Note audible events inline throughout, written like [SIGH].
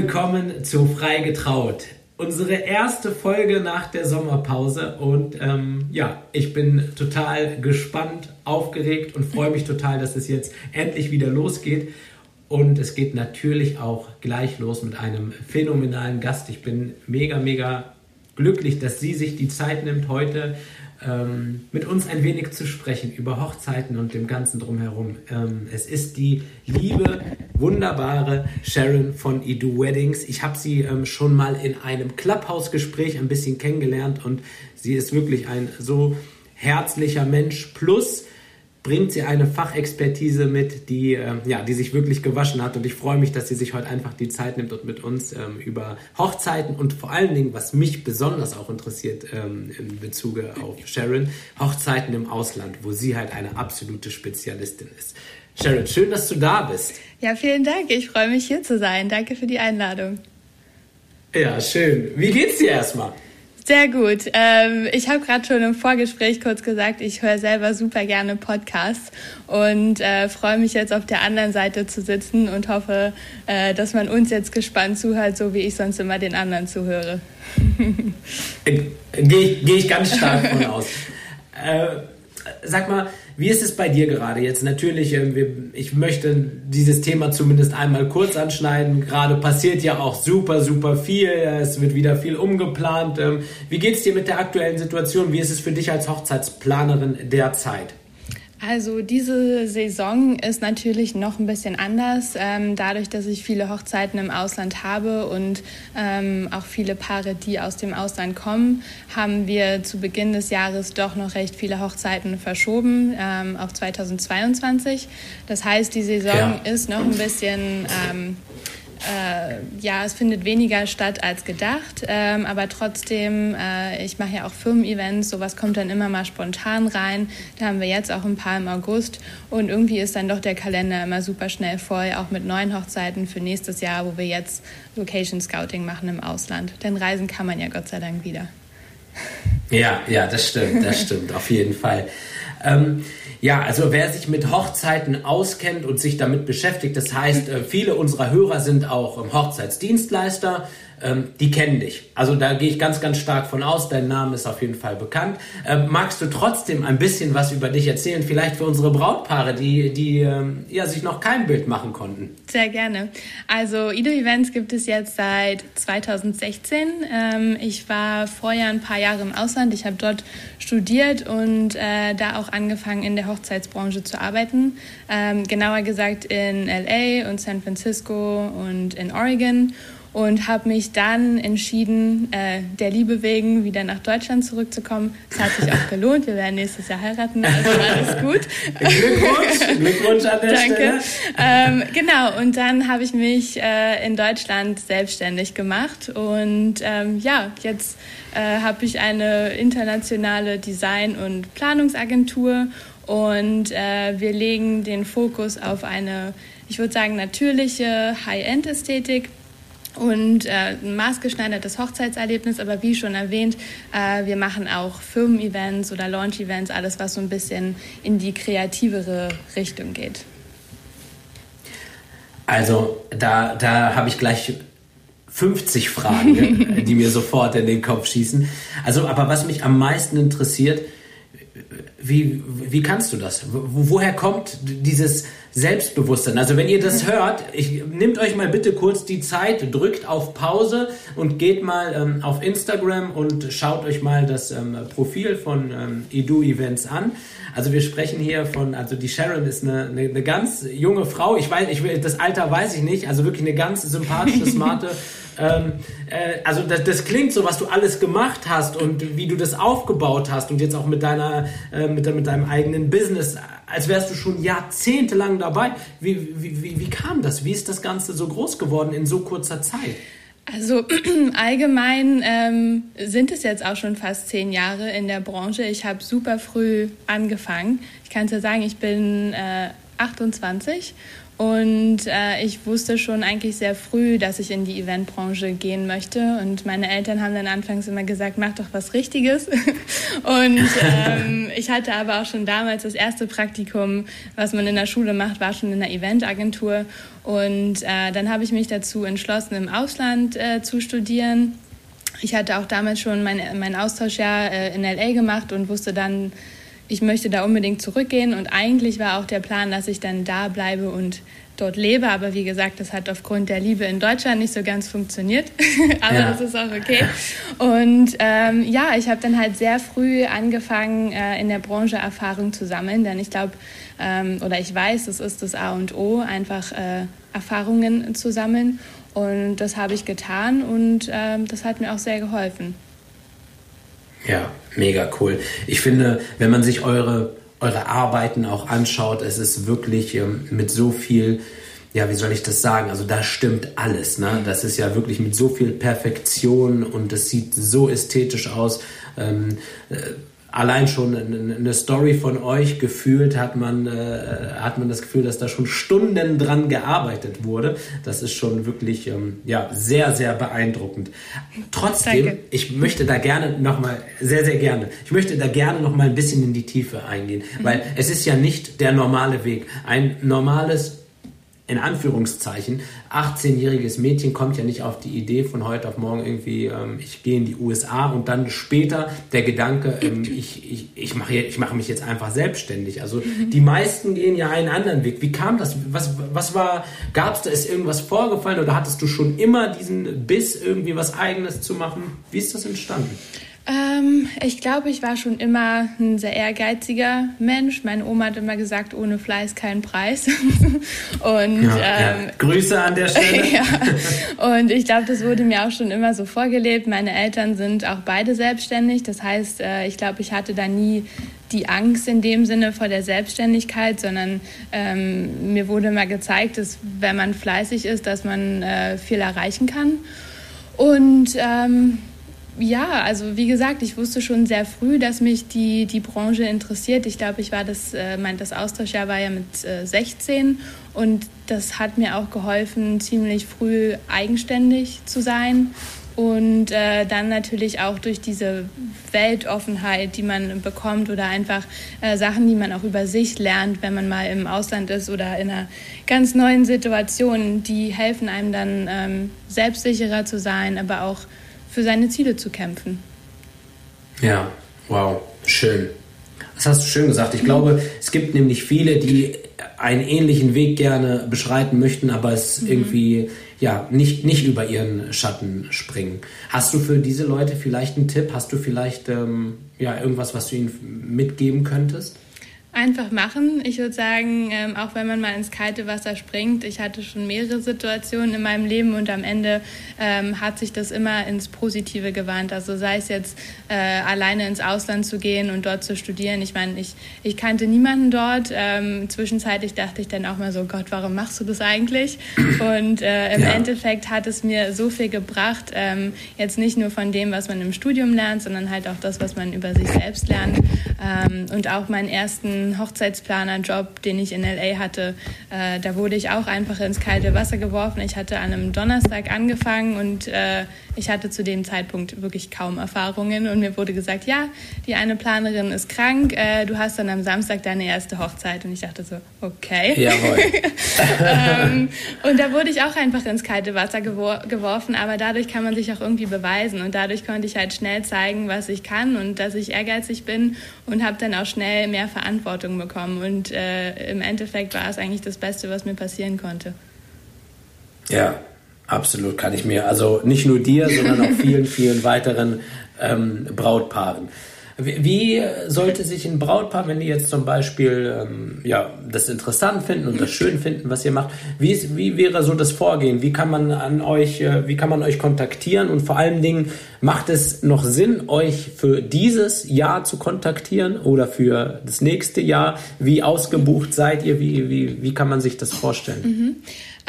Willkommen zu Frei getraut. Unsere erste Folge nach der Sommerpause und ähm, ja, ich bin total gespannt, aufgeregt und freue mich total, dass es jetzt endlich wieder losgeht. Und es geht natürlich auch gleich los mit einem phänomenalen Gast. Ich bin mega, mega glücklich, dass sie sich die Zeit nimmt, heute ähm, mit uns ein wenig zu sprechen über Hochzeiten und dem Ganzen drumherum. Ähm, es ist die liebe, wunderbare Sharon von Edu Weddings. Ich habe sie ähm, schon mal in einem Clubhouse-Gespräch ein bisschen kennengelernt und sie ist wirklich ein so herzlicher Mensch. Plus, bringt sie eine Fachexpertise mit, die, äh, ja, die sich wirklich gewaschen hat. Und ich freue mich, dass sie sich heute einfach die Zeit nimmt und mit uns ähm, über Hochzeiten und vor allen Dingen, was mich besonders auch interessiert ähm, in Bezug auf Sharon, Hochzeiten im Ausland, wo sie halt eine absolute Spezialistin ist. Sharon, schön, dass du da bist. Ja, vielen Dank. Ich freue mich hier zu sein. Danke für die Einladung. Ja, schön. Wie geht's dir erstmal? Sehr gut. Ähm, ich habe gerade schon im Vorgespräch kurz gesagt, ich höre selber super gerne Podcasts und äh, freue mich jetzt auf der anderen Seite zu sitzen und hoffe, äh, dass man uns jetzt gespannt zuhört, so wie ich sonst immer den anderen zuhöre. Gehe ich, geh ich ganz stark von aus. [LAUGHS] Äh, sag mal, wie ist es bei dir gerade jetzt? Natürlich, ähm, ich möchte dieses Thema zumindest einmal kurz anschneiden. Gerade passiert ja auch super, super viel. Es wird wieder viel umgeplant. Ähm, wie geht es dir mit der aktuellen Situation? Wie ist es für dich als Hochzeitsplanerin derzeit? Also diese Saison ist natürlich noch ein bisschen anders, ähm, dadurch, dass ich viele Hochzeiten im Ausland habe und ähm, auch viele Paare, die aus dem Ausland kommen, haben wir zu Beginn des Jahres doch noch recht viele Hochzeiten verschoben ähm, auf 2022. Das heißt, die Saison ja. ist noch ein bisschen ähm, äh, ja, es findet weniger statt als gedacht, ähm, aber trotzdem, äh, ich mache ja auch Firmen-Events, sowas kommt dann immer mal spontan rein. Da haben wir jetzt auch ein paar im August und irgendwie ist dann doch der Kalender immer super schnell voll, auch mit neuen Hochzeiten für nächstes Jahr, wo wir jetzt Location Scouting machen im Ausland. Denn reisen kann man ja Gott sei Dank wieder. Ja, ja, das stimmt, das stimmt, auf jeden Fall. Ähm, ja, also wer sich mit Hochzeiten auskennt und sich damit beschäftigt, das heißt, äh, viele unserer Hörer sind auch ähm, Hochzeitsdienstleister, ähm, die kennen dich. Also da gehe ich ganz, ganz stark von aus. Dein Name ist auf jeden Fall bekannt. Ähm, magst du trotzdem ein bisschen was über dich erzählen? Vielleicht für unsere Brautpaare, die, die ähm, ja, sich noch kein Bild machen konnten. Sehr gerne. Also Ido Events gibt es jetzt seit 2016. Ähm, ich war vorher ein paar Jahre im Ausland. Ich habe dort studiert und äh, da auch angefangen in der Hochzeitsbranche zu arbeiten. Ähm, genauer gesagt in LA und San Francisco und in Oregon und habe mich dann entschieden, äh, der Liebe wegen wieder nach Deutschland zurückzukommen. Es hat sich auch gelohnt. Wir werden nächstes Jahr heiraten, also alles gut. Glückwunsch, Glückwunsch an der Danke. Stelle. Ähm, genau, und dann habe ich mich äh, in Deutschland selbstständig gemacht und ähm, ja, jetzt äh, habe ich eine internationale Design- und Planungsagentur und äh, wir legen den Fokus auf eine, ich würde sagen, natürliche High-End-Ästhetik und äh, ein maßgeschneidertes Hochzeitserlebnis, aber wie schon erwähnt, äh, wir machen auch Firmen-Events oder Launch-Events, alles was so ein bisschen in die kreativere Richtung geht. Also da, da habe ich gleich 50 Fragen, [LAUGHS] die mir sofort in den Kopf schießen. Also, aber was mich am meisten interessiert, wie, wie kannst du das? Woher kommt dieses Selbstbewusstsein? Also wenn ihr das hört, ich, nehmt euch mal bitte kurz die Zeit, drückt auf Pause und geht mal ähm, auf Instagram und schaut euch mal das ähm, Profil von ähm, Edu Events an. Also wir sprechen hier von, also die Sharon ist eine, eine, eine ganz junge Frau. Ich weiß, ich das Alter weiß ich nicht. Also wirklich eine ganz sympathische, [LAUGHS] smarte ähm, äh, also das, das, klingt so, was du alles gemacht hast und wie du das aufgebaut hast und jetzt auch mit deiner, äh, mit, mit deinem eigenen Business, als wärst du schon jahrzehntelang dabei. Wie, wie, wie, wie kam das? Wie ist das Ganze so groß geworden in so kurzer Zeit? Also [CLEARS THROAT] allgemein ähm, sind es jetzt auch schon fast zehn Jahre in der Branche. Ich habe super früh angefangen. Ich kann es ja sagen, ich bin äh, 28 Und äh, ich wusste schon eigentlich sehr früh, dass ich in die Eventbranche gehen möchte. Und meine Eltern haben dann anfangs immer gesagt, mach doch was Richtiges. [LAUGHS] und ähm, [LAUGHS] ich hatte aber auch schon damals das erste Praktikum, was man in der Schule macht, war schon in der Eventagentur. Und äh, dann habe ich mich dazu entschlossen, im Ausland äh, zu studieren. Ich hatte auch damals schon mein, mein Austauschjahr äh, in LA gemacht und wusste dann, ich möchte da unbedingt zurückgehen und eigentlich war auch der Plan, dass ich dann da bleibe und dort lebe. Aber wie gesagt, das hat aufgrund der Liebe in Deutschland nicht so ganz funktioniert. [LAUGHS] Aber ja. das ist auch okay. Und ähm, ja, ich habe dann halt sehr früh angefangen, äh, in der Branche Erfahrung zu sammeln, denn ich glaube, ähm, oder ich weiß, es ist das A und O, einfach äh, Erfahrungen zu sammeln. Und das habe ich getan und ähm, das hat mir auch sehr geholfen. Ja, mega cool. Ich finde, wenn man sich eure, eure Arbeiten auch anschaut, es ist wirklich ähm, mit so viel, ja, wie soll ich das sagen? Also da stimmt alles. Ne? Das ist ja wirklich mit so viel Perfektion und es sieht so ästhetisch aus. Ähm, äh, allein schon eine Story von euch gefühlt hat man, äh, hat man das Gefühl, dass da schon Stunden dran gearbeitet wurde. Das ist schon wirklich ähm, ja, sehr, sehr beeindruckend. Trotzdem, Danke. ich möchte da gerne nochmal, sehr, sehr gerne, ich möchte da gerne nochmal ein bisschen in die Tiefe eingehen, mhm. weil es ist ja nicht der normale Weg. Ein normales in Anführungszeichen, 18-jähriges Mädchen kommt ja nicht auf die Idee von heute auf morgen irgendwie, ähm, ich gehe in die USA und dann später der Gedanke, ähm, ich, ich, ich mache ich mache mich jetzt einfach selbstständig. Also mhm. die meisten gehen ja einen anderen Weg. Wie kam das? Was, was war, gab es da, ist irgendwas vorgefallen oder hattest du schon immer diesen Biss, irgendwie was Eigenes zu machen? Wie ist das entstanden? Ähm, ich glaube, ich war schon immer ein sehr ehrgeiziger Mensch. Meine Oma hat immer gesagt, ohne Fleiß kein Preis. [LAUGHS] und ja, ähm, ja. Grüße an der Stelle. [LAUGHS] ja. Und ich glaube, das wurde mir auch schon immer so vorgelebt. Meine Eltern sind auch beide selbstständig. Das heißt, äh, ich glaube, ich hatte da nie die Angst in dem Sinne vor der Selbstständigkeit, sondern ähm, mir wurde immer gezeigt, dass wenn man fleißig ist, dass man äh, viel erreichen kann. Und ähm, ja, also wie gesagt, ich wusste schon sehr früh, dass mich die, die Branche interessiert. Ich glaube, ich war das, äh, mein, das Austauschjahr war ja mit äh, 16 und das hat mir auch geholfen, ziemlich früh eigenständig zu sein. Und äh, dann natürlich auch durch diese Weltoffenheit, die man bekommt oder einfach äh, Sachen, die man auch über sich lernt, wenn man mal im Ausland ist oder in einer ganz neuen Situation, die helfen einem dann ähm, selbstsicherer zu sein, aber auch für seine Ziele zu kämpfen. Ja, wow, schön. Das hast du schön gesagt. Ich glaube, es gibt nämlich viele, die einen ähnlichen Weg gerne beschreiten möchten, aber es mhm. irgendwie ja nicht, nicht über ihren Schatten springen. Hast du für diese Leute vielleicht einen Tipp? Hast du vielleicht ähm, ja, irgendwas, was du ihnen mitgeben könntest? Einfach machen. Ich würde sagen, ähm, auch wenn man mal ins kalte Wasser springt, ich hatte schon mehrere Situationen in meinem Leben und am Ende ähm, hat sich das immer ins Positive gewandt. Also sei es jetzt äh, alleine ins Ausland zu gehen und dort zu studieren. Ich meine, ich, ich kannte niemanden dort. Ähm, zwischenzeitlich dachte ich dann auch mal so, Gott, warum machst du das eigentlich? Und äh, im ja. Endeffekt hat es mir so viel gebracht, ähm, jetzt nicht nur von dem, was man im Studium lernt, sondern halt auch das, was man über sich selbst lernt. Ähm, und auch meinen ersten Hochzeitsplaner-Job, den ich in LA hatte, äh, da wurde ich auch einfach ins kalte Wasser geworfen. Ich hatte an einem Donnerstag angefangen und äh, ich hatte zu dem Zeitpunkt wirklich kaum Erfahrungen und mir wurde gesagt, ja, die eine Planerin ist krank, äh, du hast dann am Samstag deine erste Hochzeit und ich dachte so, okay. Jawohl. [LAUGHS] ähm, und da wurde ich auch einfach ins kalte Wasser gewor geworfen, aber dadurch kann man sich auch irgendwie beweisen und dadurch konnte ich halt schnell zeigen, was ich kann und dass ich ehrgeizig bin und habe dann auch schnell mehr Verantwortung bekommen und äh, im Endeffekt war es eigentlich das Beste, was mir passieren konnte. Ja, Absolut, kann ich mir. Also nicht nur dir, [LAUGHS] sondern auch vielen, vielen weiteren ähm, Brautpaaren. Wie, sollte sich ein Brautpaar, wenn die jetzt zum Beispiel ähm, ja, das interessant finden und das schön finden, was ihr macht, wie, ist, wie wäre so das Vorgehen? Wie kann man an euch, äh, wie kann man euch kontaktieren? Und vor allen Dingen, macht es noch Sinn, euch für dieses Jahr zu kontaktieren oder für das nächste Jahr? Wie ausgebucht seid ihr? Wie, wie, wie kann man sich das vorstellen? Mhm.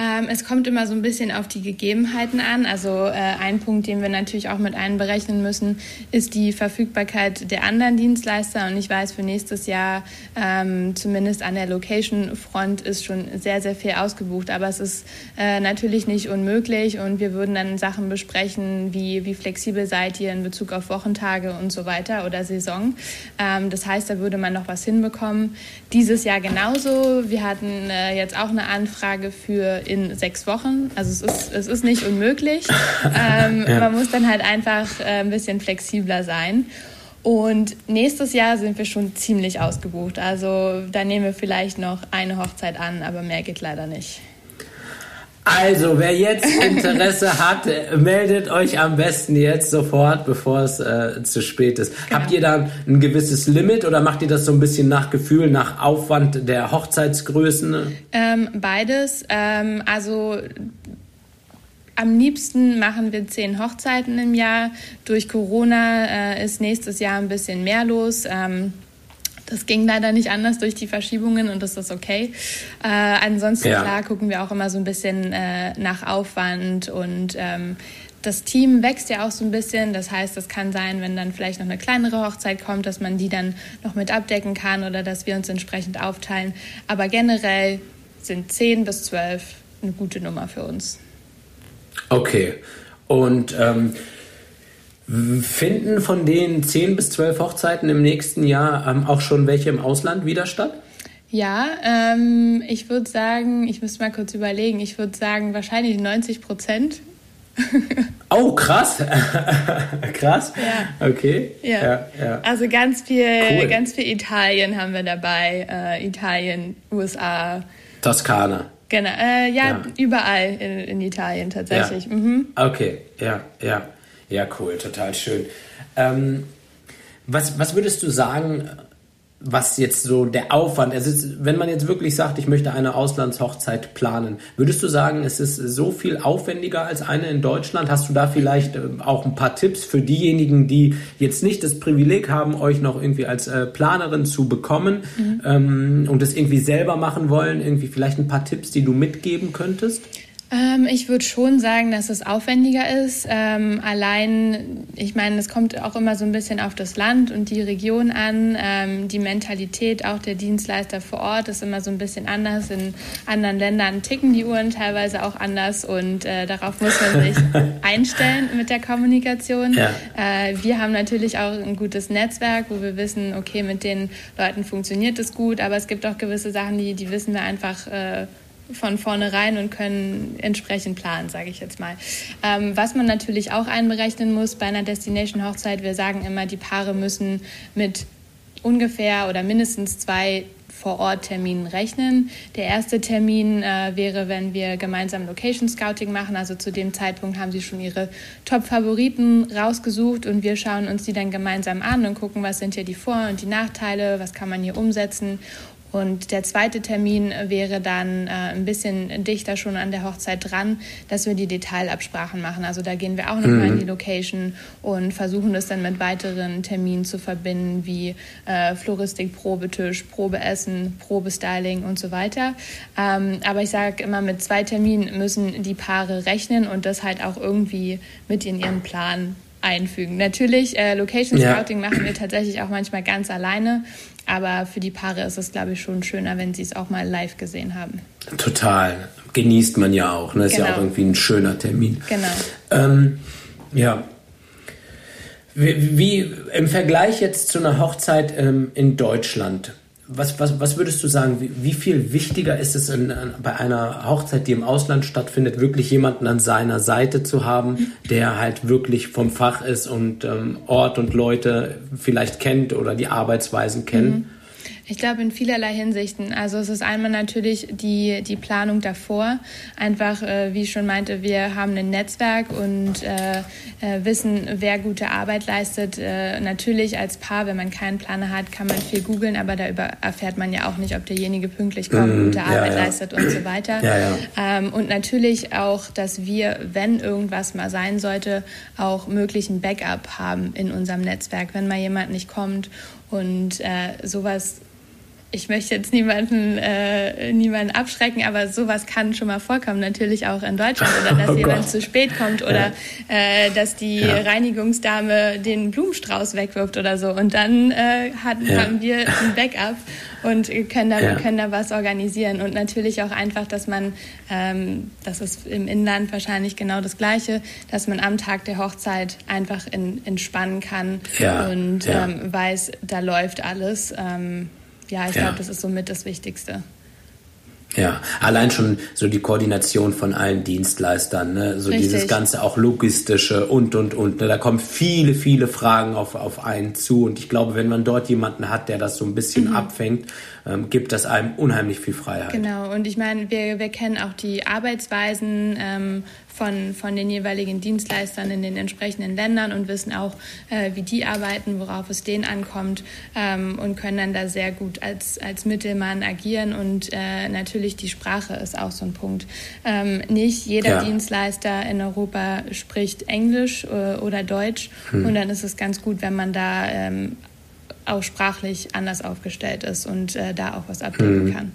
Ähm, es kommt immer so ein bisschen auf die Gegebenheiten an. Also äh, ein Punkt, den wir natürlich auch mit einberechnen müssen, ist die Verfügbarkeit der anderen Dienstleister. Und ich weiß, für nächstes Jahr ähm, zumindest an der Location-Front ist schon sehr, sehr viel ausgebucht. Aber es ist äh, natürlich nicht unmöglich und wir würden dann Sachen besprechen, wie, wie flexibel seid ihr in Bezug auf Wochentage und so weiter oder Saison. Ähm, das heißt, da würde man noch was hinbekommen. Dieses Jahr genauso. Wir hatten äh, jetzt auch eine Anfrage für in sechs Wochen. Also es ist, es ist nicht unmöglich. [LAUGHS] Ähm, ja. Man muss dann halt einfach äh, ein bisschen flexibler sein. Und nächstes Jahr sind wir schon ziemlich ausgebucht. Also da nehmen wir vielleicht noch eine Hochzeit an, aber mehr geht leider nicht. Also, wer jetzt Interesse hat, meldet euch am besten jetzt sofort, bevor es äh, zu spät ist. Genau. Habt ihr da ein gewisses Limit oder macht ihr das so ein bisschen nach Gefühl, nach Aufwand der Hochzeitsgrößen? Ähm, beides. Ähm, also am liebsten machen wir zehn Hochzeiten im Jahr. Durch Corona äh, ist nächstes Jahr ein bisschen mehr los. Ähm, das ging leider nicht anders durch die Verschiebungen und das ist okay. Äh, ansonsten, ja. klar, gucken wir auch immer so ein bisschen äh, nach Aufwand und ähm, das Team wächst ja auch so ein bisschen. Das heißt, es kann sein, wenn dann vielleicht noch eine kleinere Hochzeit kommt, dass man die dann noch mit abdecken kann oder dass wir uns entsprechend aufteilen. Aber generell sind 10 bis 12 eine gute Nummer für uns. Okay. Und ähm, Finden von den 10 bis 12 Hochzeiten im nächsten Jahr ähm, auch schon welche im Ausland wieder statt? Ja, ähm, ich würde sagen, ich muss mal kurz überlegen, ich würde sagen wahrscheinlich 90 Prozent. [LAUGHS] oh, krass. [LAUGHS] krass. Ja. Okay. Ja. ja, ja. Also ganz viel, cool. ganz viel Italien haben wir dabei. Äh, Italien, USA. Toskana. Genau, äh, ja, überall in, in Italien tatsächlich. Ja. Mhm. Okay, ja, ja. Ja, cool, total schön. Ähm, was, was würdest du sagen, was jetzt so der Aufwand, also wenn man jetzt wirklich sagt, ich möchte eine Auslandshochzeit planen, würdest du sagen, es ist so viel aufwendiger als eine in Deutschland? Hast du da vielleicht äh, auch ein paar Tipps für diejenigen, die jetzt nicht das Privileg haben, euch noch irgendwie als äh, Planerin zu bekommen mhm. ähm, und das irgendwie selber machen wollen? Irgendwie vielleicht ein paar Tipps, die du mitgeben könntest? Ähm, ich würde schon sagen, dass es aufwendiger ist. Ähm, allein, ich meine, es kommt auch immer so ein bisschen auf das Land und die Region an. Ähm, die Mentalität auch der Dienstleister vor Ort ist immer so ein bisschen anders. In anderen Ländern ticken die Uhren teilweise auch anders und äh, darauf muss man sich [LAUGHS] einstellen mit der Kommunikation. Ja. Äh, wir haben natürlich auch ein gutes Netzwerk, wo wir wissen, okay, mit den Leuten funktioniert es gut, aber es gibt auch gewisse Sachen, die, die wissen wir einfach. Äh, von vornherein und können entsprechend planen, sage ich jetzt mal. Ähm, was man natürlich auch einberechnen muss bei einer Destination-Hochzeit, wir sagen immer, die Paare müssen mit ungefähr oder mindestens zwei Vor-Ort-Terminen rechnen. Der erste Termin äh, wäre, wenn wir gemeinsam Location Scouting machen. Also zu dem Zeitpunkt haben sie schon ihre Top-Favoriten rausgesucht und wir schauen uns die dann gemeinsam an und gucken, was sind hier die Vor- und die Nachteile, was kann man hier umsetzen und der zweite Termin wäre dann äh, ein bisschen dichter schon an der Hochzeit dran, dass wir die Detailabsprachen machen. Also da gehen wir auch nochmal mhm. in die Location und versuchen das dann mit weiteren Terminen zu verbinden, wie äh, Floristik, Probetisch, Probeessen, Probestyling und so weiter. Ähm, aber ich sage immer, mit zwei Terminen müssen die Paare rechnen und das halt auch irgendwie mit in ihren Plan einfügen. Natürlich, äh, Location Scouting ja. machen wir tatsächlich auch manchmal ganz alleine, aber für die Paare ist es, glaube ich, schon schöner, wenn sie es auch mal live gesehen haben. Total. Genießt man ja auch. Ne? Ist genau. ja auch genau. irgendwie ein schöner Termin. Genau. Ähm, ja. Wie, wie, im Vergleich jetzt zu einer Hochzeit ähm, in Deutschland, was, was, was würdest du sagen, wie, wie viel wichtiger ist es in, bei einer Hochzeit, die im Ausland stattfindet, wirklich jemanden an seiner Seite zu haben, der halt wirklich vom Fach ist und ähm, Ort und Leute vielleicht kennt oder die Arbeitsweisen kennt? Mhm. Ich glaube in vielerlei Hinsichten. Also es ist einmal natürlich die, die Planung davor. Einfach, äh, wie ich schon meinte, wir haben ein Netzwerk und äh, äh, wissen, wer gute Arbeit leistet. Äh, natürlich als Paar, wenn man keinen Planer hat, kann man viel googeln, aber da erfährt man ja auch nicht, ob derjenige pünktlich kommt, mm, gute Arbeit ja. leistet und so weiter. Ja. Ähm, und natürlich auch, dass wir, wenn irgendwas mal sein sollte, auch möglichen Backup haben in unserem Netzwerk, wenn mal jemand nicht kommt und äh, sowas ich möchte jetzt niemanden, äh, niemanden abschrecken, aber sowas kann schon mal vorkommen, natürlich auch in Deutschland. Oder [LAUGHS] dass oh jemand zu spät kommt oder ja. äh, dass die ja. Reinigungsdame den Blumenstrauß wegwirft oder so. Und dann äh, hat, ja. haben wir ein Backup und können da, können da was organisieren. Und natürlich auch einfach, dass man, ähm, das ist im Inland wahrscheinlich genau das Gleiche, dass man am Tag der Hochzeit einfach in, entspannen kann und ähm, weiß, da läuft alles. Ähm, ja, ich ja. glaube, das ist somit das Wichtigste. Ja, allein schon so die Koordination von allen Dienstleistern, ne? so Richtig. dieses ganze auch logistische und und und. Ne? Da kommen viele, viele Fragen auf, auf einen zu und ich glaube, wenn man dort jemanden hat, der das so ein bisschen mhm. abfängt, ähm, gibt das einem unheimlich viel Freiheit. Genau, und ich meine, wir, wir kennen auch die Arbeitsweisen ähm, von, von den jeweiligen Dienstleistern in den entsprechenden Ländern und wissen auch, äh, wie die arbeiten, worauf es denen ankommt ähm, und können dann da sehr gut als, als Mittelmann agieren. Und äh, natürlich die Sprache ist auch so ein Punkt. Ähm, nicht jeder ja. Dienstleister in Europa spricht Englisch äh, oder Deutsch hm. und dann ist es ganz gut, wenn man da ähm, auch sprachlich anders aufgestellt ist und äh, da auch was abdecken hm. kann.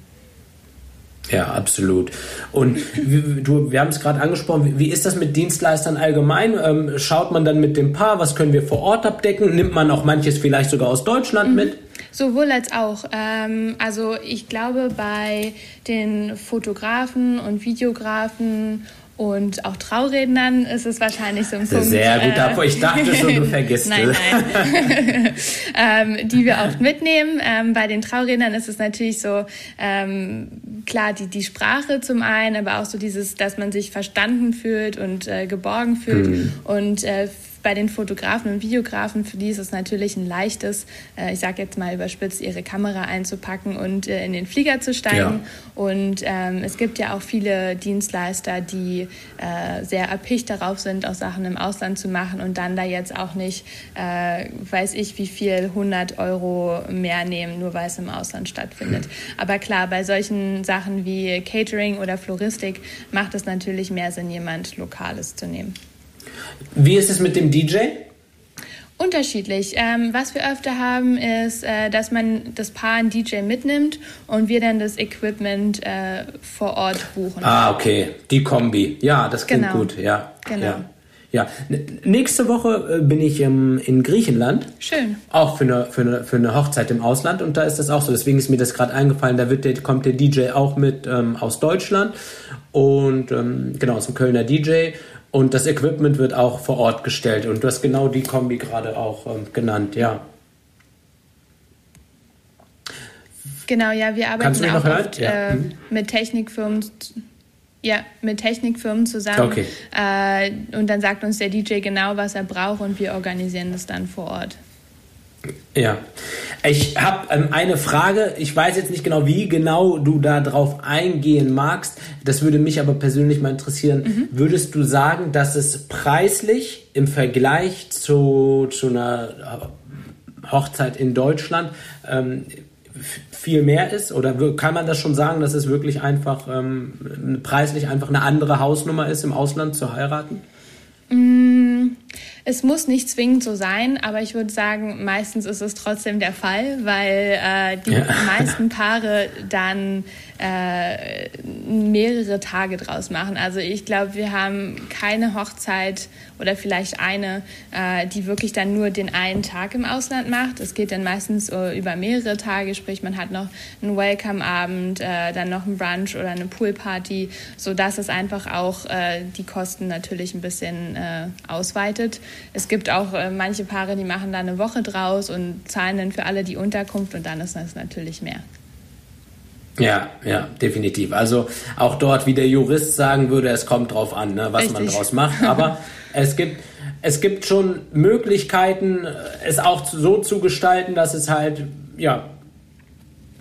Ja, absolut. Und du, wir haben es gerade angesprochen, wie ist das mit Dienstleistern allgemein? Ähm, schaut man dann mit dem Paar, was können wir vor Ort abdecken? Nimmt man auch manches vielleicht sogar aus Deutschland mhm. mit? Sowohl als auch. Ähm, also ich glaube, bei den Fotografen und Videografen und auch Traurednern ist es wahrscheinlich so ein Punkt. Sehr gut, äh, ich dachte schon, du [LAUGHS] vergisst Nein, nein. [LAUGHS] ähm, die wir oft mitnehmen. Ähm, bei den Traurednern ist es natürlich so, ähm, klar, die, die Sprache zum einen, aber auch so dieses, dass man sich verstanden fühlt und äh, geborgen fühlt hm. und äh, bei den Fotografen und Videografen, für die ist es natürlich ein leichtes, äh, ich sage jetzt mal überspitzt, ihre Kamera einzupacken und äh, in den Flieger zu steigen. Ja. Und ähm, es gibt ja auch viele Dienstleister, die äh, sehr erpicht darauf sind, auch Sachen im Ausland zu machen und dann da jetzt auch nicht, äh, weiß ich, wie viel 100 Euro mehr nehmen, nur weil es im Ausland stattfindet. Aber klar, bei solchen Sachen wie Catering oder Floristik macht es natürlich mehr Sinn, jemand Lokales zu nehmen. Wie ist es mit dem DJ? Unterschiedlich. Ähm, was wir öfter haben, ist, äh, dass man das Paar einen DJ mitnimmt und wir dann das Equipment äh, vor Ort buchen. Ah, okay. Die Kombi. Ja, das klingt genau. gut. Ja. Genau. Ja. Ja, nächste Woche äh, bin ich ähm, in Griechenland. Schön. Auch für eine, für, eine, für eine Hochzeit im Ausland und da ist das auch so. Deswegen ist mir das gerade eingefallen. Da wird der, kommt der DJ auch mit ähm, aus Deutschland und ähm, genau, ist ein Kölner DJ und das Equipment wird auch vor Ort gestellt. Und du hast genau die Kombi gerade auch ähm, genannt, ja. Genau, ja, wir arbeiten auch oft, ja. äh, hm. mit Technikfirmen. Ja, mit Technikfirmen zusammen. Okay. Äh, und dann sagt uns der DJ genau, was er braucht und wir organisieren das dann vor Ort. Ja, ich habe ähm, eine Frage. Ich weiß jetzt nicht genau, wie genau du da drauf eingehen magst. Das würde mich aber persönlich mal interessieren. Mhm. Würdest du sagen, dass es preislich im Vergleich zu, zu einer Hochzeit in Deutschland ähm, viel mehr ist? Oder kann man das schon sagen, dass es wirklich einfach ähm, preislich einfach eine andere Hausnummer ist, im Ausland zu heiraten? Mm, es muss nicht zwingend so sein, aber ich würde sagen, meistens ist es trotzdem der Fall, weil äh, die ja. [LAUGHS] meisten Paare dann äh, mehrere Tage draus machen. Also ich glaube, wir haben keine Hochzeit oder vielleicht eine, äh, die wirklich dann nur den einen Tag im Ausland macht. Es geht dann meistens uh, über mehrere Tage, sprich man hat noch einen Welcome-Abend, äh, dann noch einen Brunch oder eine Poolparty, sodass es einfach auch äh, die Kosten natürlich ein bisschen äh, ausweitet. Es gibt auch äh, manche Paare, die machen da eine Woche draus und zahlen dann für alle die Unterkunft und dann ist das natürlich mehr. Ja, ja, definitiv. Also auch dort, wie der Jurist sagen würde, es kommt drauf an, ne, was Richtig. man draus macht. Aber [LAUGHS] es gibt, es gibt schon Möglichkeiten, es auch so zu gestalten, dass es halt, ja,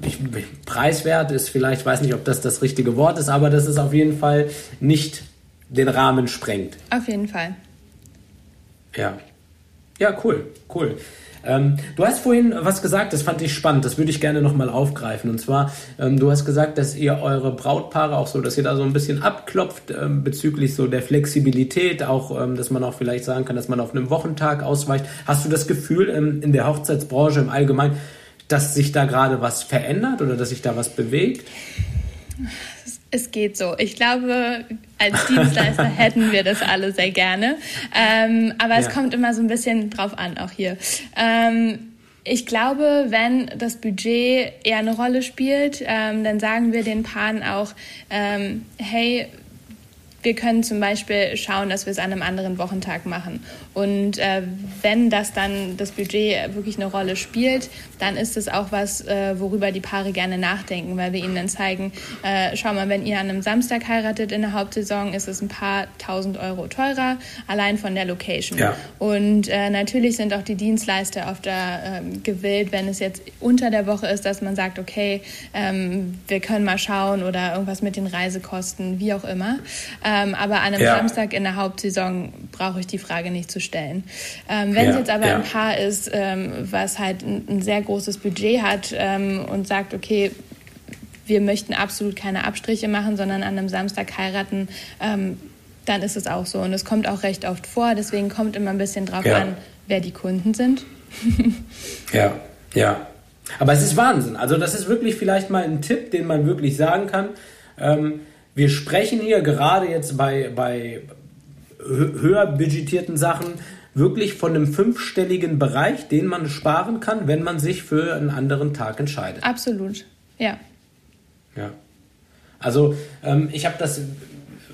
ich, preiswert ist vielleicht, weiß nicht, ob das das richtige Wort ist, aber dass es auf jeden Fall nicht den Rahmen sprengt. Auf jeden Fall. Ja. Ja, cool, cool. Ähm, du hast vorhin was gesagt, das fand ich spannend, das würde ich gerne nochmal aufgreifen. Und zwar, ähm, du hast gesagt, dass ihr eure Brautpaare auch so, dass ihr da so ein bisschen abklopft ähm, bezüglich so der Flexibilität, auch, ähm, dass man auch vielleicht sagen kann, dass man auf einem Wochentag ausweicht. Hast du das Gefühl ähm, in der Hochzeitsbranche im Allgemeinen, dass sich da gerade was verändert oder dass sich da was bewegt? Es geht so. Ich glaube, als Dienstleister [LAUGHS] hätten wir das alle sehr gerne. Ähm, aber es kommt immer so ein bisschen drauf an, auch hier. Ähm, ich glaube, wenn das Budget eher eine Rolle spielt, ähm, dann sagen wir den Paaren auch, ähm, hey, wir können zum Beispiel schauen, dass wir es an einem anderen Wochentag machen. Und äh, wenn das dann das Budget wirklich eine Rolle spielt, dann ist es auch was, äh, worüber die Paare gerne nachdenken, weil wir ihnen dann zeigen, äh, schau mal, wenn ihr an einem Samstag heiratet in der Hauptsaison, ist es ein paar tausend Euro teurer, allein von der Location. Ja. Und äh, natürlich sind auch die Dienstleister oft da ähm, gewillt, wenn es jetzt unter der Woche ist, dass man sagt, okay, ähm, wir können mal schauen oder irgendwas mit den Reisekosten, wie auch immer. Ähm, aber an einem ja. Samstag in der Hauptsaison brauche ich die Frage nicht zu stellen. Ähm, wenn ja. es jetzt aber ein Paar ist, ähm, was halt ein, ein, sehr großes Budget hat ähm, und sagt, okay, wir möchten absolut keine Abstriche machen, sondern an einem Samstag heiraten, ähm, dann ist es auch so. Und es kommt auch recht oft vor. Deswegen kommt immer ein bisschen drauf an, wer die Kunden sind. [LAUGHS] ja, ja. Aber es ist Wahnsinn. Also das ist wirklich vielleicht mal ein Tipp, den man wirklich sagen kann. Ähm, wir sprechen hier gerade jetzt bei, bei höher budgetierten Sachen wirklich von einem fünfstelligen Bereich, den man sparen kann, wenn man sich für einen anderen Tag entscheidet. Absolut, ja. Ja. Also ähm, ich habe das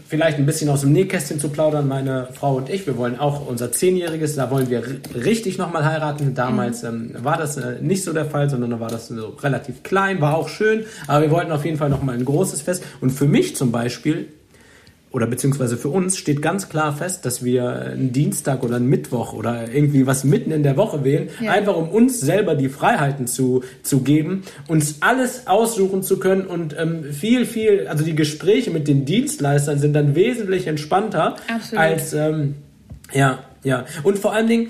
vielleicht ein bisschen aus dem Nähkästchen zu plaudern, meine Frau und ich, wir wollen auch unser Zehnjähriges, da wollen wir richtig nochmal heiraten. Damals mhm. ähm, war das äh, nicht so der Fall, sondern da war das so relativ klein, war auch schön, aber wir wollten auf jeden Fall nochmal ein großes Fest. Und für mich zum Beispiel oder beziehungsweise für uns steht ganz klar fest, dass wir einen Dienstag oder einen Mittwoch oder irgendwie was mitten in der Woche wählen, ja. einfach um uns selber die Freiheiten zu, zu geben, uns alles aussuchen zu können und ähm, viel, viel, also die Gespräche mit den Dienstleistern sind dann wesentlich entspannter Absolut. als, ähm, ja, ja. Und vor allen Dingen,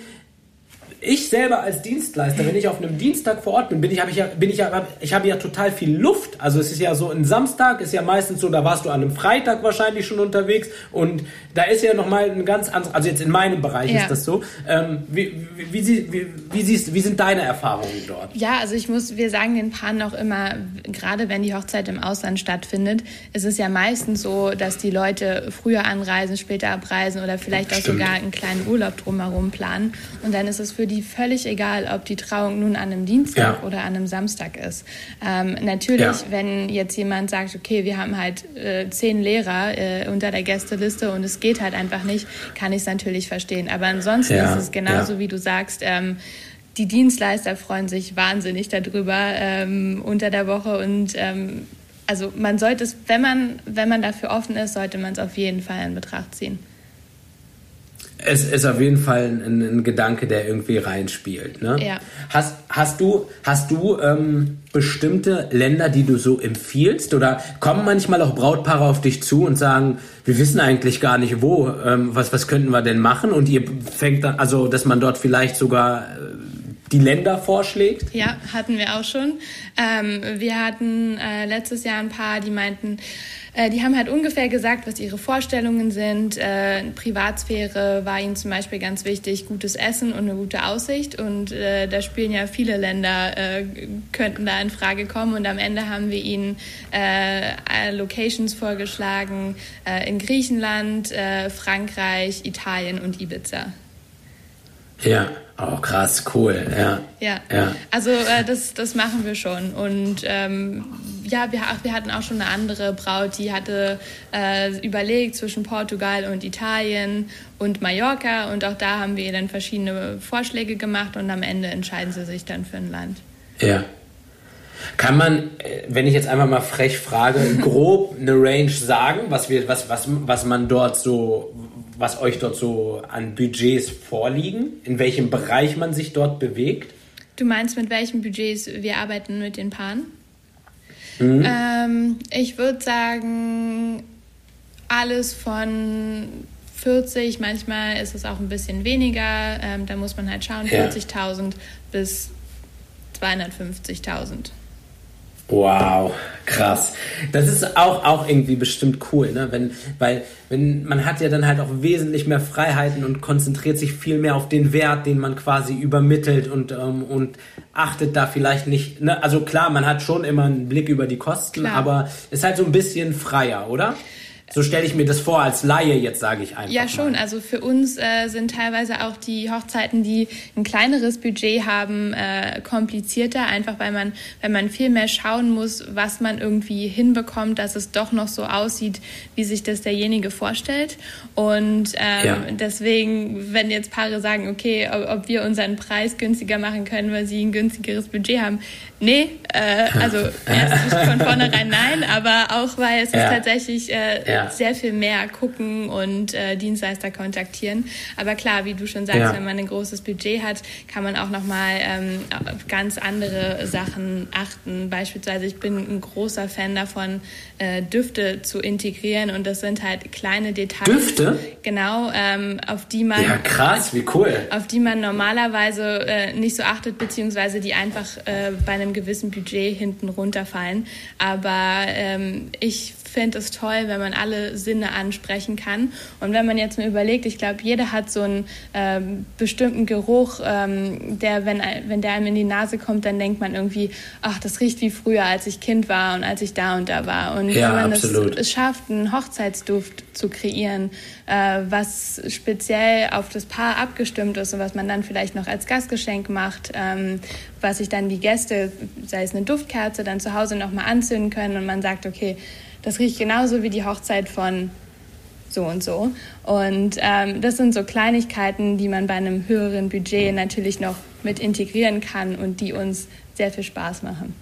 ich selber als Dienstleister, wenn ich auf einem Dienstag vor Ort bin, bin ich, habe ich ja, bin ich ja, ich habe ja total viel Luft. Also es ist ja so, ein Samstag ist ja meistens so, da warst du an einem Freitag wahrscheinlich schon unterwegs und da ist ja nochmal ein ganz anderes, also jetzt in meinem Bereich ja. ist das so. Ähm, wie, wie, wie, wie, wie, siehst, wie sind deine Erfahrungen dort? Ja, also ich muss, wir sagen den Paaren auch immer, gerade wenn die Hochzeit im Ausland stattfindet, ist es ja meistens so, dass die Leute früher anreisen, später abreisen oder vielleicht auch sogar einen kleinen Urlaub drumherum planen und dann ist es für die völlig egal, ob die Trauung nun an einem Dienstag ja. oder an einem Samstag ist. Ähm, natürlich, ja. wenn jetzt jemand sagt, okay, wir haben halt äh, zehn Lehrer äh, unter der Gästeliste und es geht halt einfach nicht, kann ich es natürlich verstehen. Aber ansonsten ja. ist es genauso, wie du sagst, ähm, die Dienstleister freuen sich wahnsinnig darüber ähm, unter der Woche und ähm, also man sollte es, wenn man, wenn man dafür offen ist, sollte man es auf jeden Fall in Betracht ziehen es ist auf jeden Fall ein, ein, Gedanke, der irgendwie reinspielt. Ne? Ja. Hast, hast du, hast du ähm, bestimmte Länder, die du so empfiehlst? Oder kommen manchmal auch Brautpaare auf dich zu und sagen, wir wissen eigentlich gar nicht wo, ähm, was, was könnten wir denn machen? Und ihr fängt dann, also dass man dort vielleicht sogar äh, die Länder vorschlägt? Ja, hatten wir auch schon. Ähm, wir hatten äh, letztes Jahr ein paar, die meinten, äh, die haben halt ungefähr gesagt, was ihre Vorstellungen sind. Äh, Privatsphäre war ihnen zum Beispiel ganz wichtig, gutes Essen und eine gute Aussicht. Und äh, da spielen ja viele Länder, äh, könnten da in Frage kommen. Und am Ende haben wir ihnen äh, Locations vorgeschlagen in Griechenland, Frankreich, Italien und Ibiza. Ja, oh krass, cool, ja. Ja, ja. also äh, das, das machen wir schon. Und ähm, ja, wir, wir hatten auch schon eine andere Braut, die hatte äh, überlegt zwischen Portugal und Italien und Mallorca. Und auch da haben wir ihr dann verschiedene Vorschläge gemacht und am Ende entscheiden sie sich dann für ein Land. Ja. Kann man, äh, wenn ich jetzt einfach mal frech frage, [LAUGHS] grob eine Range sagen, was, wir, was, was, was man dort so, was euch dort so an Budgets vorliegen, in welchem Bereich man sich dort bewegt? Du meinst, mit welchen Budgets wir arbeiten mit den Paaren? Mhm. Ähm, ich würde sagen, alles von 40, manchmal ist es auch ein bisschen weniger. Ähm, da muss man halt schauen, ja. 40.000 bis 250.000. Wow, krass. Das ist auch, auch irgendwie bestimmt cool, ne? Wenn, weil, wenn, man hat ja dann halt auch wesentlich mehr Freiheiten und konzentriert sich viel mehr auf den Wert, den man quasi übermittelt und, ähm, und achtet da vielleicht nicht, ne? Also klar, man hat schon immer einen Blick über die Kosten, klar. aber ist halt so ein bisschen freier, oder? So stelle ich mir das vor als Laie, jetzt sage ich einfach. Ja, schon. Mal. Also für uns äh, sind teilweise auch die Hochzeiten, die ein kleineres Budget haben, äh, komplizierter, einfach weil man, weil man viel mehr schauen muss, was man irgendwie hinbekommt, dass es doch noch so aussieht, wie sich das derjenige vorstellt. Und ähm, ja. deswegen, wenn jetzt Paare sagen, okay, ob, ob, wir unseren Preis günstiger machen können, weil sie ein günstigeres Budget haben, nee, äh, also [LAUGHS] erst von vornherein nein, aber auch weil es ja. ist tatsächlich äh, ja. Sehr viel mehr gucken und äh, Dienstleister kontaktieren. Aber klar, wie du schon sagst, ja. wenn man ein großes Budget hat, kann man auch nochmal ähm, ganz andere Sachen achten. Beispielsweise, ich bin ein großer Fan davon, äh, Düfte zu integrieren und das sind halt kleine Details. Düfte? Genau, ähm, auf die man... Ja, krass, wie cool. Auf die man normalerweise äh, nicht so achtet, beziehungsweise die einfach äh, bei einem gewissen Budget hinten runterfallen. Aber ähm, ich finde es toll, wenn man alle Sinne ansprechen kann. Und wenn man jetzt mal überlegt, ich glaube, jeder hat so einen ähm, bestimmten Geruch, ähm, der, wenn, wenn der einem in die Nase kommt, dann denkt man irgendwie, ach, das riecht wie früher, als ich Kind war und als ich da und da war. Und ja, wenn man es, es schafft, einen Hochzeitsduft zu kreieren, äh, was speziell auf das Paar abgestimmt ist und was man dann vielleicht noch als Gastgeschenk macht, ähm, was sich dann die Gäste, sei es eine Duftkerze, dann zu Hause nochmal anzünden können und man sagt, okay, das riecht genauso wie die Hochzeit von so und so. Und ähm, das sind so Kleinigkeiten, die man bei einem höheren Budget natürlich noch mit integrieren kann und die uns sehr viel Spaß machen.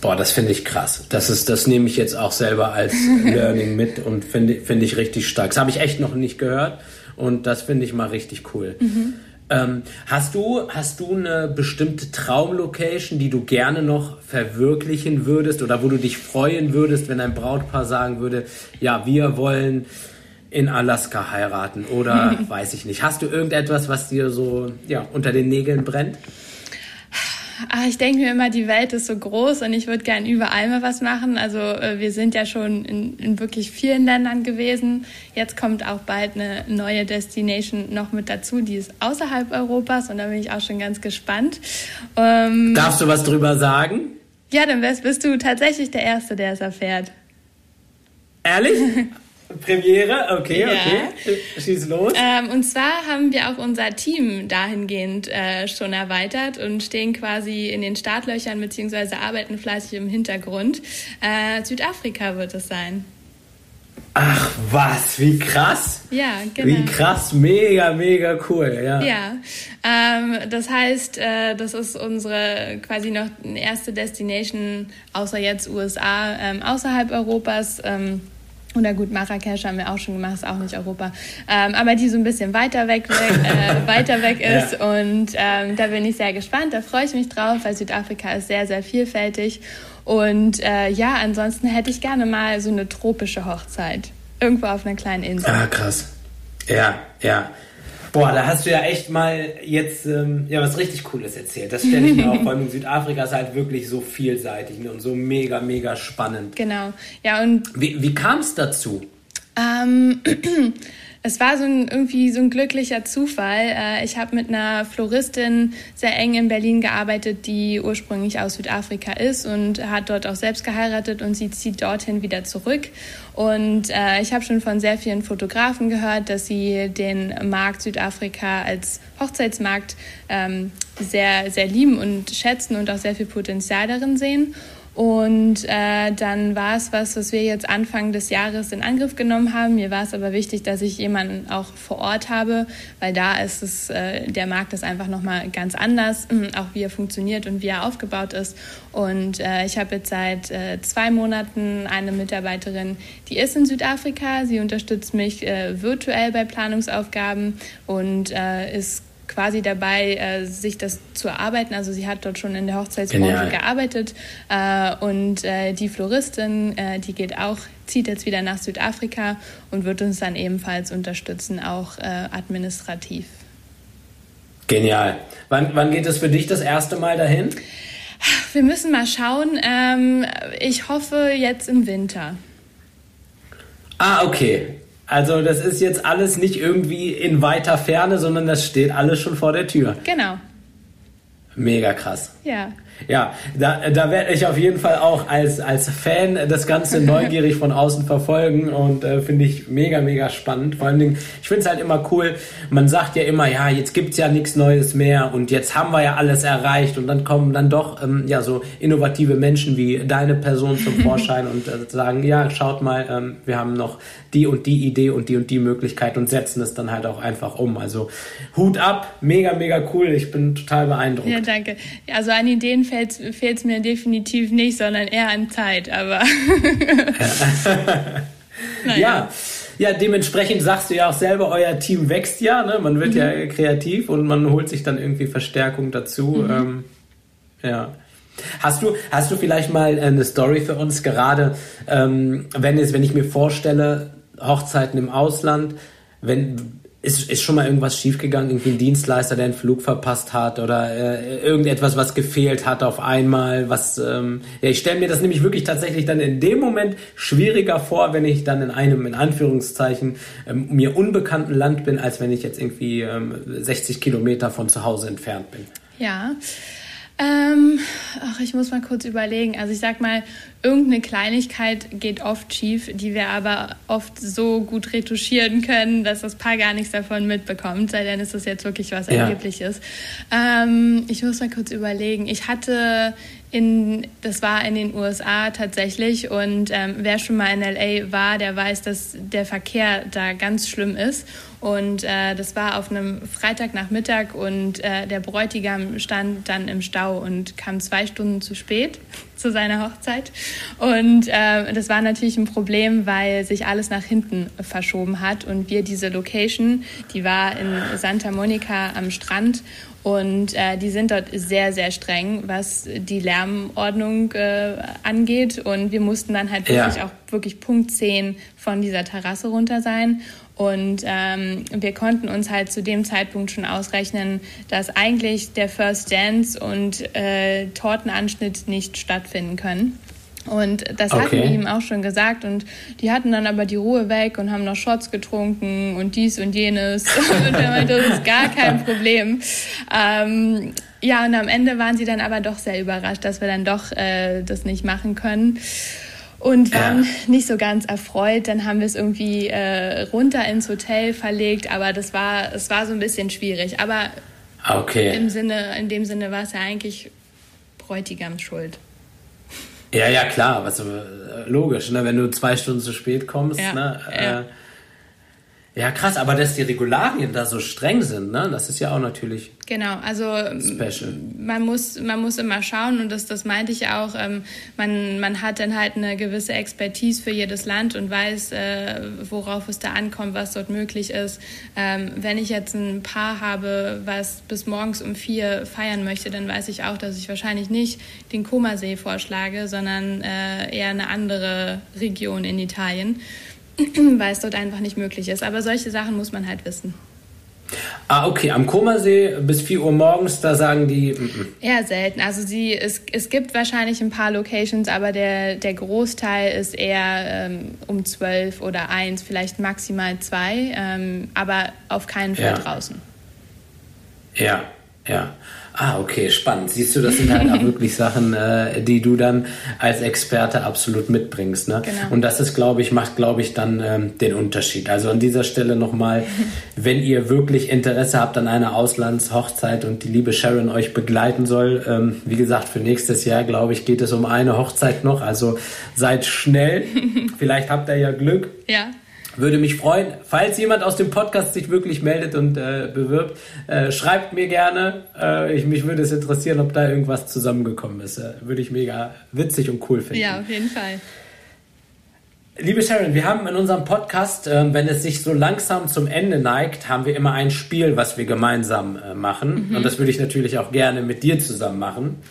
Boah, das finde ich krass. Das, ist, das nehme ich jetzt auch selber als [LAUGHS] Learning mit und finde find ich richtig stark. Das habe ich echt noch nicht gehört und das finde ich mal richtig cool. Mhm. Ähm, hast du hast du eine bestimmte Traumlocation, die du gerne noch verwirklichen würdest oder wo du dich freuen würdest, wenn ein Brautpaar sagen würde, ja, wir wollen in Alaska heiraten oder [LAUGHS] weiß ich nicht. Hast du irgendetwas, was dir so ja, unter den Nägeln brennt? Ach, ich denke mir immer, die Welt ist so groß und ich würde gern überall mal was machen. Also äh, wir sind ja schon in, in, wirklich vielen Ländern gewesen. Jetzt kommt auch bald eine neue Destination noch mit dazu, die ist außerhalb Europas und da bin ich auch schon ganz gespannt. Ähm, Darfst du was drüber sagen? Ja, dann bist du tatsächlich der Erste, der es erfährt. Ehrlich? [LAUGHS] Premiere, okay, ja. okay. Schieß los. Ähm, und zwar haben wir auch unser Team dahingehend äh, schon erweitert und stehen quasi in den Startlöchern beziehungsweise arbeiten fleißig im Hintergrund. Äh, Südafrika wird es sein. Ach was, wie krass. Ja, genau. Wie krass, mega, mega cool, ja. Ja, ähm, das heißt, äh, das ist unsere quasi noch erste Destination, außer jetzt USA, ähm, außerhalb Europas. Ähm, oder gut, Marrakesch haben wir auch schon gemacht, ist auch nicht Europa. Ähm, aber die so ein bisschen weiter weg, äh, [LAUGHS] weiter weg ist. Ja. Und ähm, da bin ich sehr gespannt, da freue ich mich drauf, weil Südafrika ist sehr, sehr vielfältig. Und äh, ja, ansonsten hätte ich gerne mal so eine tropische Hochzeit. Irgendwo auf einer kleinen Insel. Ah, krass. Ja, ja. Boah, da hast du ja echt mal jetzt ähm, ja was richtig Cooles erzählt. Das stelle ich mir auch, vor allem in Südafrika ist halt wirklich so vielseitig ne, und so mega, mega spannend. Genau. Ja, und. Wie, wie kam es dazu? Ähm, [CLEARS THROAT] es war so ein, irgendwie so ein glücklicher Zufall. Äh, ich habe mit einer Floristin sehr eng in Berlin gearbeitet, die ursprünglich aus Südafrika ist und hat dort auch selbst geheiratet und sie zieht dorthin wieder zurück. Und äh, ich habe schon von sehr vielen Fotografen gehört, dass sie den Markt Südafrika als Hochzeitsmarkt ähm, sehr, sehr lieben und schätzen und auch sehr viel Potenzial darin sehen. Und äh, dann war es was, was wir jetzt Anfang des Jahres in Angriff genommen haben. Mir war es aber wichtig, dass ich jemanden auch vor Ort habe, weil da ist es, äh, der Markt ist einfach nochmal ganz anders, [CLEARS THROAT] auch wie er funktioniert und wie er aufgebaut ist. Und äh, ich habe jetzt seit äh, zwei Monaten eine Mitarbeiterin, die ist in Südafrika. Sie unterstützt mich äh, virtuell bei Planungsaufgaben und äh, ist quasi dabei, äh, sich das zu erarbeiten. Also sie hat dort schon in der Hochzeitsbranche Genial. gearbeitet äh, und äh, die Floristin, äh, die geht auch, zieht jetzt wieder nach Südafrika und wird uns dann ebenfalls unterstützen, auch äh, administrativ. Genial. Wann, wann geht es für dich das erste Mal dahin? Wir müssen mal schauen. Ähm, ich hoffe jetzt im Winter. Ah, okay. Also das ist jetzt alles nicht irgendwie in weiter Ferne, sondern das steht alles schon vor der Tür. Genau. Mega krass. Ja. Ja, da, da werde ich auf jeden Fall auch als, als Fan das Ganze [LAUGHS] neugierig von außen verfolgen und äh, finde ich mega, mega spannend. Vor allen Dingen, ich finde es halt immer cool, man sagt ja immer, ja, jetzt gibt's ja nichts Neues mehr und jetzt haben wir ja alles erreicht und dann kommen dann doch ähm, ja so innovative Menschen wie deine Person zum [LAUGHS] Vorschein und äh, sagen, ja, schaut mal, ähm, wir haben noch die und die Idee und die und die Möglichkeit und setzen es dann halt auch einfach um. Also Hut ab, mega, mega cool. Ich bin total beeindruckt. Ja, danke. Also an Ideen fehlt es mir definitiv nicht, sondern eher an Zeit, aber. [LAUGHS] naja. Ja. Ja, dementsprechend sagst du ja auch selber, euer Team wächst ja, ne? man wird mhm. ja kreativ und man holt sich dann irgendwie Verstärkung dazu. Mhm. Ähm, ja. Hast du, hast du vielleicht mal eine Story für uns, gerade ähm, wenn, es, wenn ich mir vorstelle, Hochzeiten im Ausland, wenn ist, ist schon mal irgendwas schiefgegangen, irgendwie ein Dienstleister, der einen Flug verpasst hat oder äh, irgendetwas, was gefehlt hat auf einmal, was ähm, ja, ich stelle mir das nämlich wirklich tatsächlich dann in dem Moment schwieriger vor, wenn ich dann in einem in Anführungszeichen ähm, mir unbekannten Land bin, als wenn ich jetzt irgendwie ähm, 60 Kilometer von zu Hause entfernt bin. Ja. Ähm, ach, ich muss mal kurz überlegen. Also ich sag mal, irgendeine Kleinigkeit geht oft schief, die wir aber oft so gut retuschieren können, dass das Paar gar nichts davon mitbekommt, sei denn ist das jetzt wirklich was Erhebliches. Ja. Ähm, ich muss mal kurz überlegen. Ich hatte in, das war in den USA tatsächlich und ähm, wer schon mal in LA war, der weiß, dass der Verkehr da ganz schlimm ist. Und äh, das war auf einem Freitagnachmittag und äh, der Bräutigam stand dann im Stau und kam zwei Stunden zu spät [LAUGHS] zu seiner Hochzeit. Und äh, das war natürlich ein Problem, weil sich alles nach hinten verschoben hat und wir diese Location, die war in Santa Monica am Strand und äh, die sind dort sehr, sehr streng, was die Lärmordnung äh, angeht. Und wir mussten dann halt wirklich ja. auch wirklich Punkt 10 von dieser Terrasse runter sein. Und ähm, wir konnten uns halt zu dem Zeitpunkt schon ausrechnen, dass eigentlich der First Dance und äh, Tortenanschnitt nicht stattfinden können. Und das okay. hatten wir ihm auch schon gesagt. Und die hatten dann aber die Ruhe weg und haben noch Shots getrunken und dies und jenes. [LAUGHS] und er meinte, das ist gar kein Problem. Ähm, ja, und am Ende waren sie dann aber doch sehr überrascht, dass wir dann doch äh, das nicht machen können. Und waren ja. nicht so ganz erfreut. Dann haben wir es irgendwie äh, runter ins Hotel verlegt, aber das war, es war so ein bisschen schwierig. Aber okay. im Sinne, in dem Sinne war es ja eigentlich Bräutigams Schuld. Ja, ja, klar, was, äh, logisch, ne? wenn du zwei Stunden zu spät kommst. Ja, ne? Ja. Äh, ja, krass, aber dass die Regularien da so streng sind, ne? Das ist ja auch natürlich. Genau, also special. man muss, man muss immer schauen und das, das meinte ich auch. Ähm, man, man hat dann halt eine gewisse Expertise für jedes Land und weiß, äh, worauf es da ankommt, was dort möglich ist. Ähm, wenn ich jetzt ein Paar habe, was bis morgens um vier feiern möchte, dann weiß ich auch, dass ich wahrscheinlich nicht den Komasee vorschlage, sondern äh, eher eine andere Region in Italien. [CLEARS THROAT] weil es dort einfach nicht möglich ist. Aber solche Sachen muss man halt wissen. Ah, okay. Am Komasee bis 4 Uhr morgens, da sagen die. M -m. Eher selten. Also sie, es, es gibt wahrscheinlich ein paar Locations, aber der, der Großteil ist eher ähm, um 12 oder 1, vielleicht maximal 2, ähm, aber auf keinen Fall ja. draußen. Ja, ja. Ah, okay, spannend. Siehst du, das sind halt auch [LAUGHS] wirklich Sachen, äh, die du dann als Experte absolut mitbringst. Ne? Genau. Und das ist, glaube ich, macht, glaube ich, dann ähm, den Unterschied. Also an dieser Stelle nochmal, [LAUGHS] wenn ihr wirklich Interesse habt an einer Auslandshochzeit und die liebe Sharon euch begleiten soll, ähm, wie gesagt, für nächstes Jahr, glaube ich, geht es um eine Hochzeit noch. Also seid schnell. [LAUGHS] Vielleicht habt ihr ja Glück. Ja. Würde mich freuen, falls jemand aus dem Podcast sich wirklich meldet und äh, bewirbt, äh, schreibt mir gerne. Äh, ich, mich würde es interessieren, ob da irgendwas zusammengekommen ist. Äh, würde ich mega witzig und cool finden. Ja, auf jeden Fall. Liebe Sharon, wir haben in unserem Podcast, äh, wenn es sich so langsam zum Ende neigt, haben wir immer ein Spiel, was wir gemeinsam äh, machen. Mhm. Und das würde ich natürlich auch gerne mit dir zusammen machen.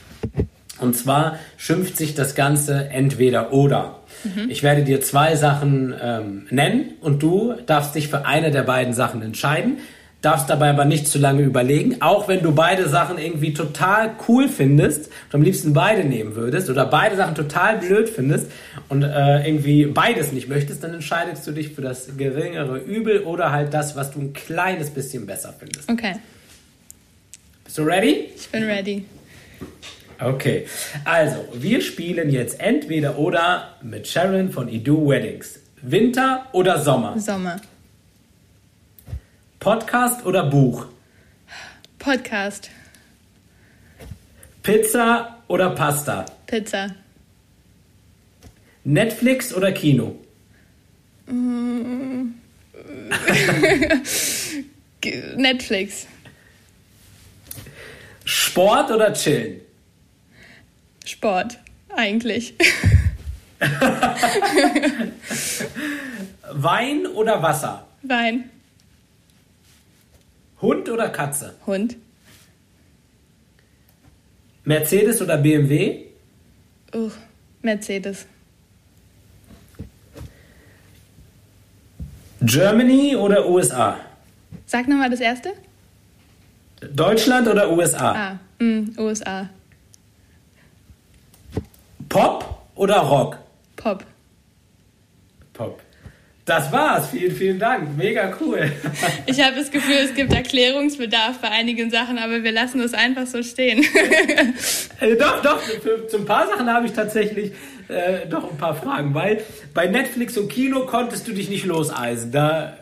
Und zwar schimpft sich das Ganze entweder oder. Mhm. Ich werde dir zwei Sachen ähm, nennen und du darfst dich für eine der beiden Sachen entscheiden. darfst dabei aber nicht zu lange überlegen, auch wenn du beide Sachen irgendwie total cool findest und am liebsten beide nehmen würdest oder beide Sachen total blöd findest und äh, irgendwie beides nicht möchtest, dann entscheidest du dich für das geringere Übel oder halt das, was du ein kleines bisschen besser findest. Okay. Bist du ready? Ich bin ready. Okay, also wir spielen jetzt entweder oder mit Sharon von Edu Weddings. Winter oder Sommer? Sommer. Podcast oder Buch? Podcast. Pizza oder Pasta? Pizza. Netflix oder Kino? [LAUGHS] Netflix. Sport oder Chillen? Sport, eigentlich. [LAUGHS] Wein oder Wasser? Wein. Hund oder Katze? Hund. Mercedes oder BMW? Uh, Mercedes. Germany oder USA? Sag nochmal das erste. Deutschland oder USA? Ah, mm, USA. Pop oder Rock? Pop. Pop. Das war's. Vielen, vielen Dank. Mega cool. [LAUGHS] Ich habe das Gefühl, es gibt Erklärungsbedarf bei einigen Sachen, aber wir lassen es einfach so stehen. [LAUGHS] äh, doch, doch. Für, zu ein paar Sachen habe ich tatsächlich äh, doch ein paar Fragen, weil bei Netflix und Kino konntest du dich nicht loseisen. Da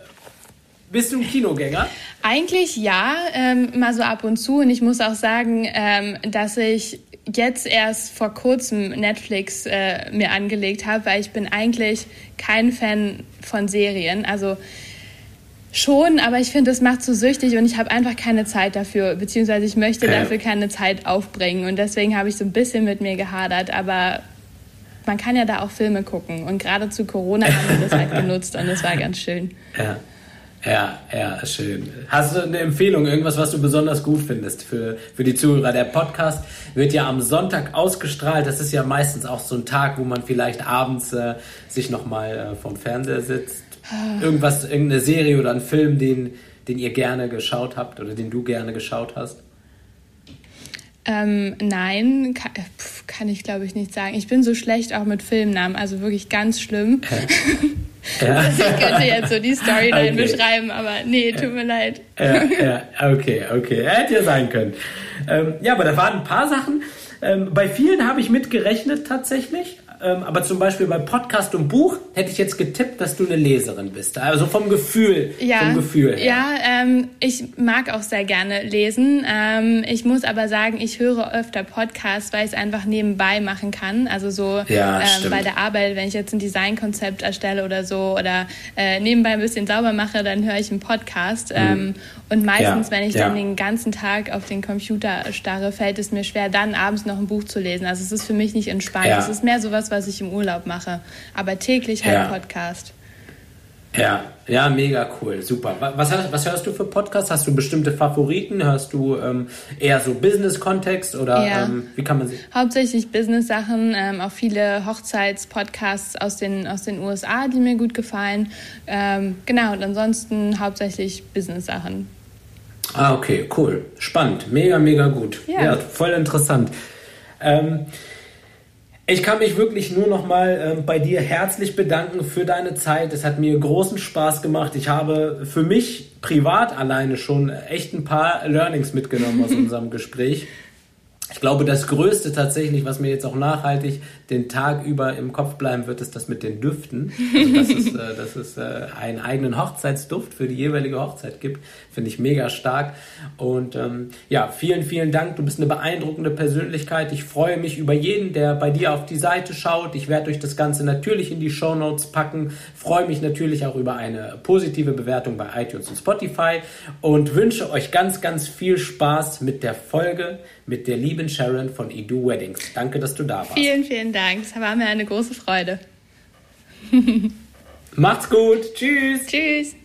bist du ein Kinogänger? Eigentlich ja, ähm, mal so ab und zu. Und ich muss auch sagen, ähm, dass ich jetzt erst vor kurzem Netflix äh, mir angelegt habe, weil ich bin eigentlich kein Fan von Serien. Also schon, aber ich finde, es macht so süchtig und ich habe einfach keine Zeit dafür, beziehungsweise ich möchte Ja. dafür keine Zeit aufbringen. Und deswegen habe ich so ein bisschen mit mir gehadert, aber man kann ja da auch Filme gucken. Und gerade zu Corona haben wir das halt genutzt und das war ganz schön. Ja. Ja, ja, schön. Hast du eine Empfehlung, irgendwas, was du besonders gut findest für, für die Zuhörer? Der Podcast wird ja am Sonntag ausgestrahlt. Das ist ja meistens auch so ein Tag, wo man vielleicht abends äh, sich nochmal äh, vom Fernseher sitzt. Irgendwas, irgendeine Serie oder ein Film, den, den ihr gerne geschaut habt oder den du gerne geschaut hast? Ähm, nein, kann, kann ich glaube ich nicht sagen. Ich bin so schlecht auch mit Filmnamen, also wirklich ganz schlimm. [LAUGHS] Ja. [LAUGHS] Also ich könnte jetzt so die Storyline Okay. beschreiben, aber nee, tut mir leid. ja, ja, okay, okay. Hätte ja sein können. Ähm, ja, aber da waren ein paar Sachen. Ähm, bei vielen habe ich mitgerechnet tatsächlich. Ähm, aber zum Beispiel bei Podcast und Buch hätte ich jetzt getippt, dass du eine Leserin bist. Also vom Gefühl, Ja, vom Gefühl her. ja ähm, ich mag auch sehr gerne lesen. Ähm, ich muss aber sagen, ich höre öfter Podcasts, weil ich es einfach nebenbei machen kann. Also so Ja, ähm, bei der Arbeit, wenn ich jetzt ein Designkonzept erstelle oder so oder äh, nebenbei ein bisschen sauber mache, dann höre ich einen Podcast. Ähm, und meistens, Mhm. Ja, wenn ich dann den ganzen Tag auf den Computer starre, fällt es mir schwer, dann abends noch ein Buch zu lesen. Also es ist für mich nicht entspannt. Es ist mehr sowas, was ich im Urlaub mache. Aber täglich halt Ja. Podcast. Ja, ja, mega cool, super. Wa- Was, hast- was hörst du für Podcasts? Hast du bestimmte Favoriten? Hörst du ähm, eher so Business-Kontext oder Ja. ähm, wie kann man sie? Hauptsächlich Business-Sachen, ähm, auch viele Hochzeitspodcasts aus den, aus den USA, die mir gut gefallen. Ähm, genau, und ansonsten hauptsächlich Business-Sachen. Ah, okay, cool. Spannend. Mega, mega gut. Ja. Ja, voll interessant. Ich kann mich wirklich nur noch mal ähm, bei dir herzlich bedanken für deine Zeit. Es hat mir großen Spaß gemacht. Ich habe für mich privat alleine schon echt ein paar Learnings mitgenommen aus [LAUGHS] unserem Gespräch. Ich glaube, das Größte tatsächlich, was mir jetzt auch nachhaltig den Tag über im Kopf bleiben wird, ist das mit den Düften. Also, dass es, äh, dass es äh, einen eigenen Hochzeitsduft für die jeweilige Hochzeit gibt, finde ich mega stark. Und ähm, ja, vielen, vielen Dank. Du bist eine beeindruckende Persönlichkeit. Ich freue mich über jeden, der bei dir auf die Seite schaut. Ich werde euch das Ganze natürlich in die Show Notes packen. Freue mich natürlich auch über eine positive Bewertung bei iTunes und Spotify und wünsche euch ganz, ganz viel Spaß mit der Folge mit der lieben Sharon von Edu Weddings. Danke, dass du da warst. Vielen, vielen Dank. Es war mir eine große Freude. Macht's gut. Tschüss. Tschüss.